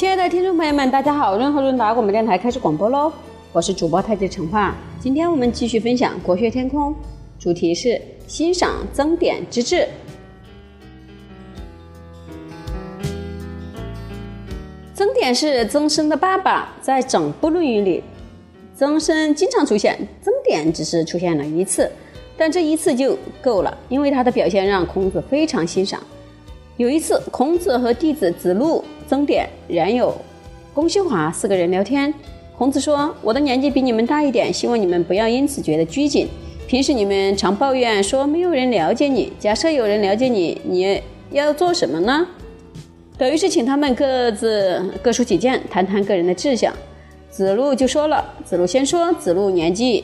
亲爱的听众朋友们，大家好！润和润达广播电台开始广播喽，我是主播太极陈化。今天我们继续分享国学天空，主题是欣赏曾点之志。曾点是曾参的爸爸，在整部《论语》里，曾参经常出现，曾点只是出现了一次，但这一次就够了，因为他的表现让孔子非常欣赏。有一次，孔子和弟子子路、曾点、冉有、公西华四个人聊天。孔子说：“我的年纪比你们大一点，希望你们不要因此觉得拘谨。平时你们常抱怨说没有人了解你，假设有人了解你，你要做什么呢？”等于是请他们各自各抒己见，谈谈个人的志向。子路就说了：“子路先说，子路年纪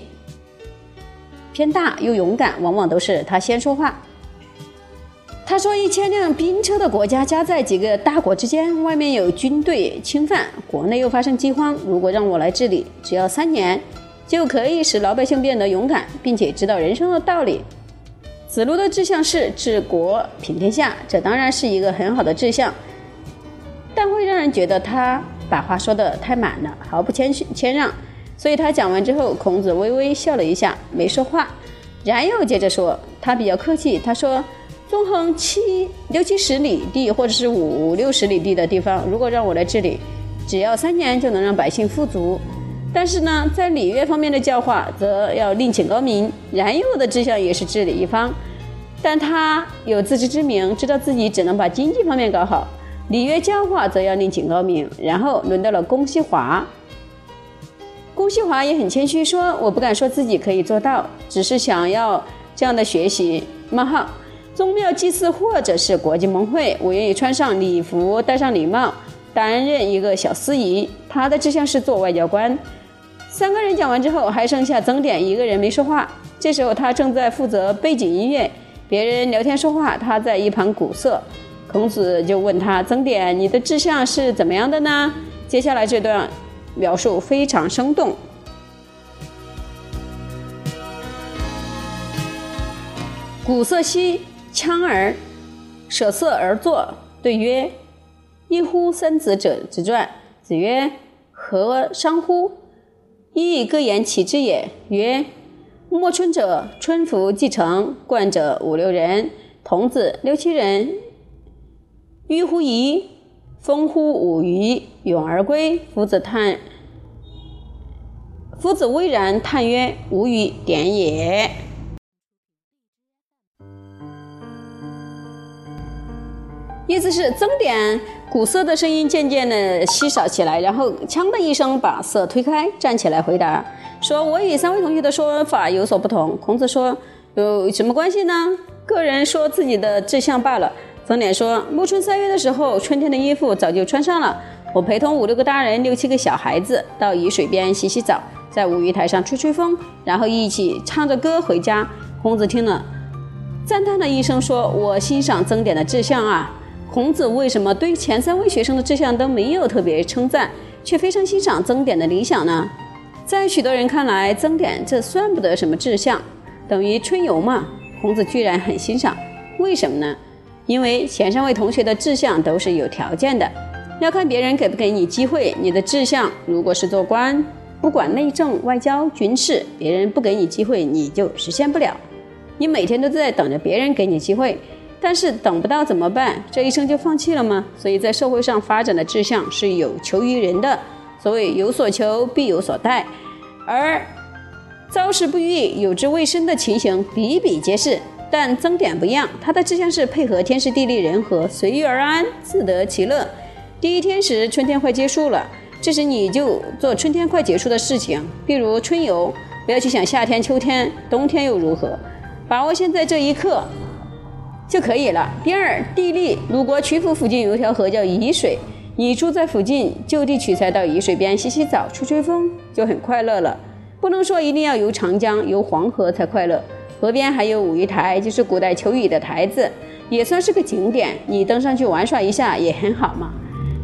偏大又勇敢，往往都是他先说话。”他说：“一千辆兵车的国家夹在几个大国之间，外面有军队侵犯，国内又发生饥荒。如果让我来治理，只要三年，就可以使老百姓变得勇敢，并且知道人生的道理。”子路的志向是治国平天下，这当然是一个很好的志向，但会让人觉得他把话说得太满了，毫不谦虚谦让。所以他讲完之后，孔子微微笑了一下，没说话。然又接着说，他比较客气，他说。纵横七六七十里地，或者是五六十里地的地方，如果让我来治理，只要三年就能让百姓富足。但是呢，在礼乐方面的教化，则要另请高明。冉有的志向也是治理一方，但他有自知之明，知道自己只能把经济方面搞好，礼乐教化则要另请高明。然后轮到了公西华，公西华也很谦虚，说：“我不敢说自己可以做到，只是想要这样的学习。”冒号。宗庙祭祀或者是国际盟会，我愿意穿上礼服，戴上礼帽，担任一个小司仪。他的志向是做外交官。三个人讲完之后，还剩下曾点一个人没说话。这时候他正在负责背景音乐，别人聊天说话，他在一旁鼓瑟。孔子就问他：“曾点，你的志向是怎么样的呢？”接下来这段描述非常生动。鼓瑟兮。羌儿舍色而坐，对曰：“一乎三子者之传。”子曰：“何伤乎？”亦各言其之也。曰：“莫春者，春服既成，冠者五六人，童子六七人。迂乎夷，风乎舞于，咏而归。”夫子叹，夫子巍然叹曰：“吾与点也。”意思是曾点鼓瑟的声音渐渐的稀少起来，然后锵的一声把瑟推开，站起来回答说：“我与三位同学的说法有所不同。”孔子说：“有什么关系呢？个人说自己的志向罢了。”曾点说：“暮春三月的时候，春天的衣服早就穿上了。我陪同五六个大人、六七个小孩子到沂水边洗洗澡，在五鱼台上吹吹风，然后一起唱着歌回家。”孔子听了，赞叹了一声，说：“我欣赏曾点的志向啊。”孔子为什么对前三位学生的志向都没有特别称赞，却非常欣赏曾点的理想呢？在许多人看来，曾点这算不得什么志向，等于春游嘛。孔子居然很欣赏，为什么呢？因为前三位同学的志向都是有条件的，要看别人给不给你机会。你的志向如果是做官，不管内政、外交、军事，别人不给你机会，你就实现不了。你每天都在等着别人给你机会。但是等不到怎么办？这一生就放弃了吗？所以在社会上发展的志向是有求于人的。所谓有所求必有所待，而遭时不遇、有之未深的情形比比皆是。但曾点不一样，他的志向是配合天时地利人和，随遇而安，自得其乐。第一天时，春天快结束了，这时你就做春天快结束的事情，譬如春游，不要去想夏天、秋天、冬天又如何，把握现在这一刻。就可以了。第二，地利，鲁国曲阜附近有一条河叫沂水，你住在附近，就地取材到沂水边洗洗澡、吹吹风，就很快乐了。不能说一定要游长江、游黄河才快乐。河边还有五鱼台，就是古代求雨的台子，也算是个景点，你登上去玩耍一下也很好嘛。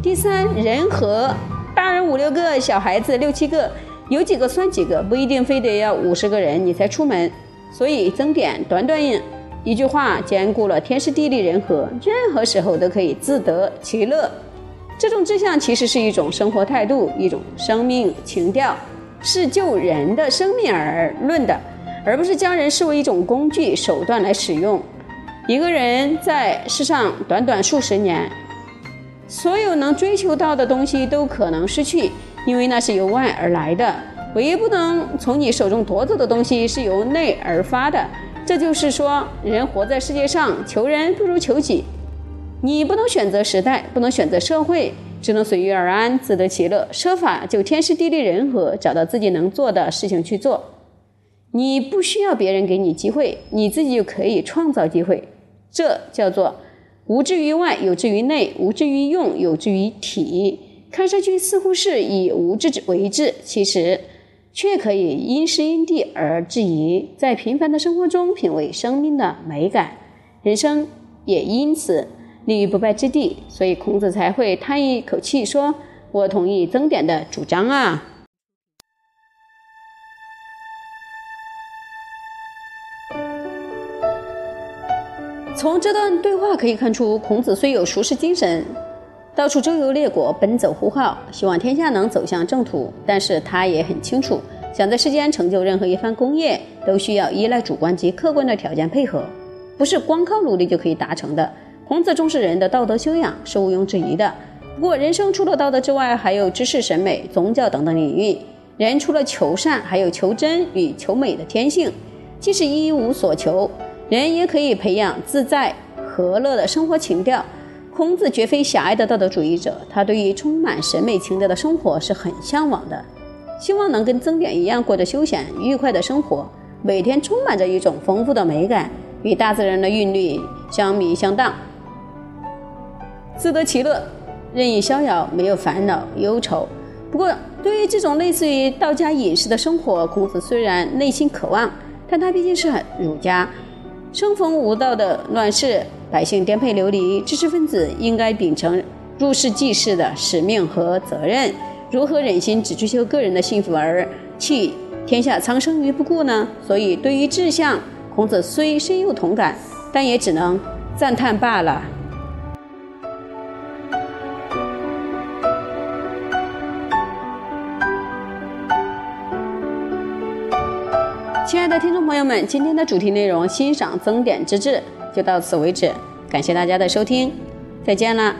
第三，人和，大人五六个，小孩子六七个，有几个算几个，不一定非得要五十个人你才出门。所以增点，短短引。一句话兼顾了天时地利人和，任何时候都可以自得其乐。这种志向其实是一种生活态度，一种生命情调，是就人的生命而论的，而不是将人视为一种工具手段来使用。一个人在世上短短数十年，所有能追求到的东西都可能失去，因为那是由外而来的。唯一不能从你手中夺走的东西是由内而发的。这就是说，人活在世界上，求人不如求己。你不能选择时代，不能选择社会，只能随遇而安，自得其乐，设法就天时地利人和，找到自己能做的事情去做。你不需要别人给你机会，你自己就可以创造机会。这叫做无志于外，有志于内；无志于用，有志于体。看上去似乎是以无志为志，其实却可以因时因地而质疑，在平凡的生活中品味生命的美感，人生也因此。立于不败之地，所以孔子才会叹一口气说：“我同意曾点的主张啊。”从这段对话可以看出，孔子虽有熟识精神，到处周游列国，奔走呼号，希望天下能走向正途，但是他也很清楚，想在世间成就任何一番功业，都需要依赖主观及客观的条件配合，不是光靠努力就可以达成的。孔子重视人的道德修养是毋庸置疑的。不过，人生除了道德之外，还有知识、审美、宗教等等领域。人除了求善，还有求真与求美的天性。即使一无所求，人也可以培养自在和乐的生活情调。孔子绝非狭隘的道德主义者，他对于充满审美情调的生活是很向往的，希望能跟曾点一样过着休闲愉快的生活，每天充满着一种丰富的美感，与大自然的韵律相弥相当。自得其乐，任意逍遥，没有烦恼忧愁。不过，对于这种类似于道家隐士的生活，孔子虽然内心渴望，但他毕竟是儒家，生逢无道的乱世，百姓颠沛流离，知识分子应该秉承入世济世的使命和责任，如何忍心只追求个人的幸福而弃天下苍生于不顾呢？所以，对于志向，孔子虽深有同感，但也只能赞叹罢了。亲爱的听众朋友们，今天的主题内容欣赏增点之志就到此为止，感谢大家的收听，再见了。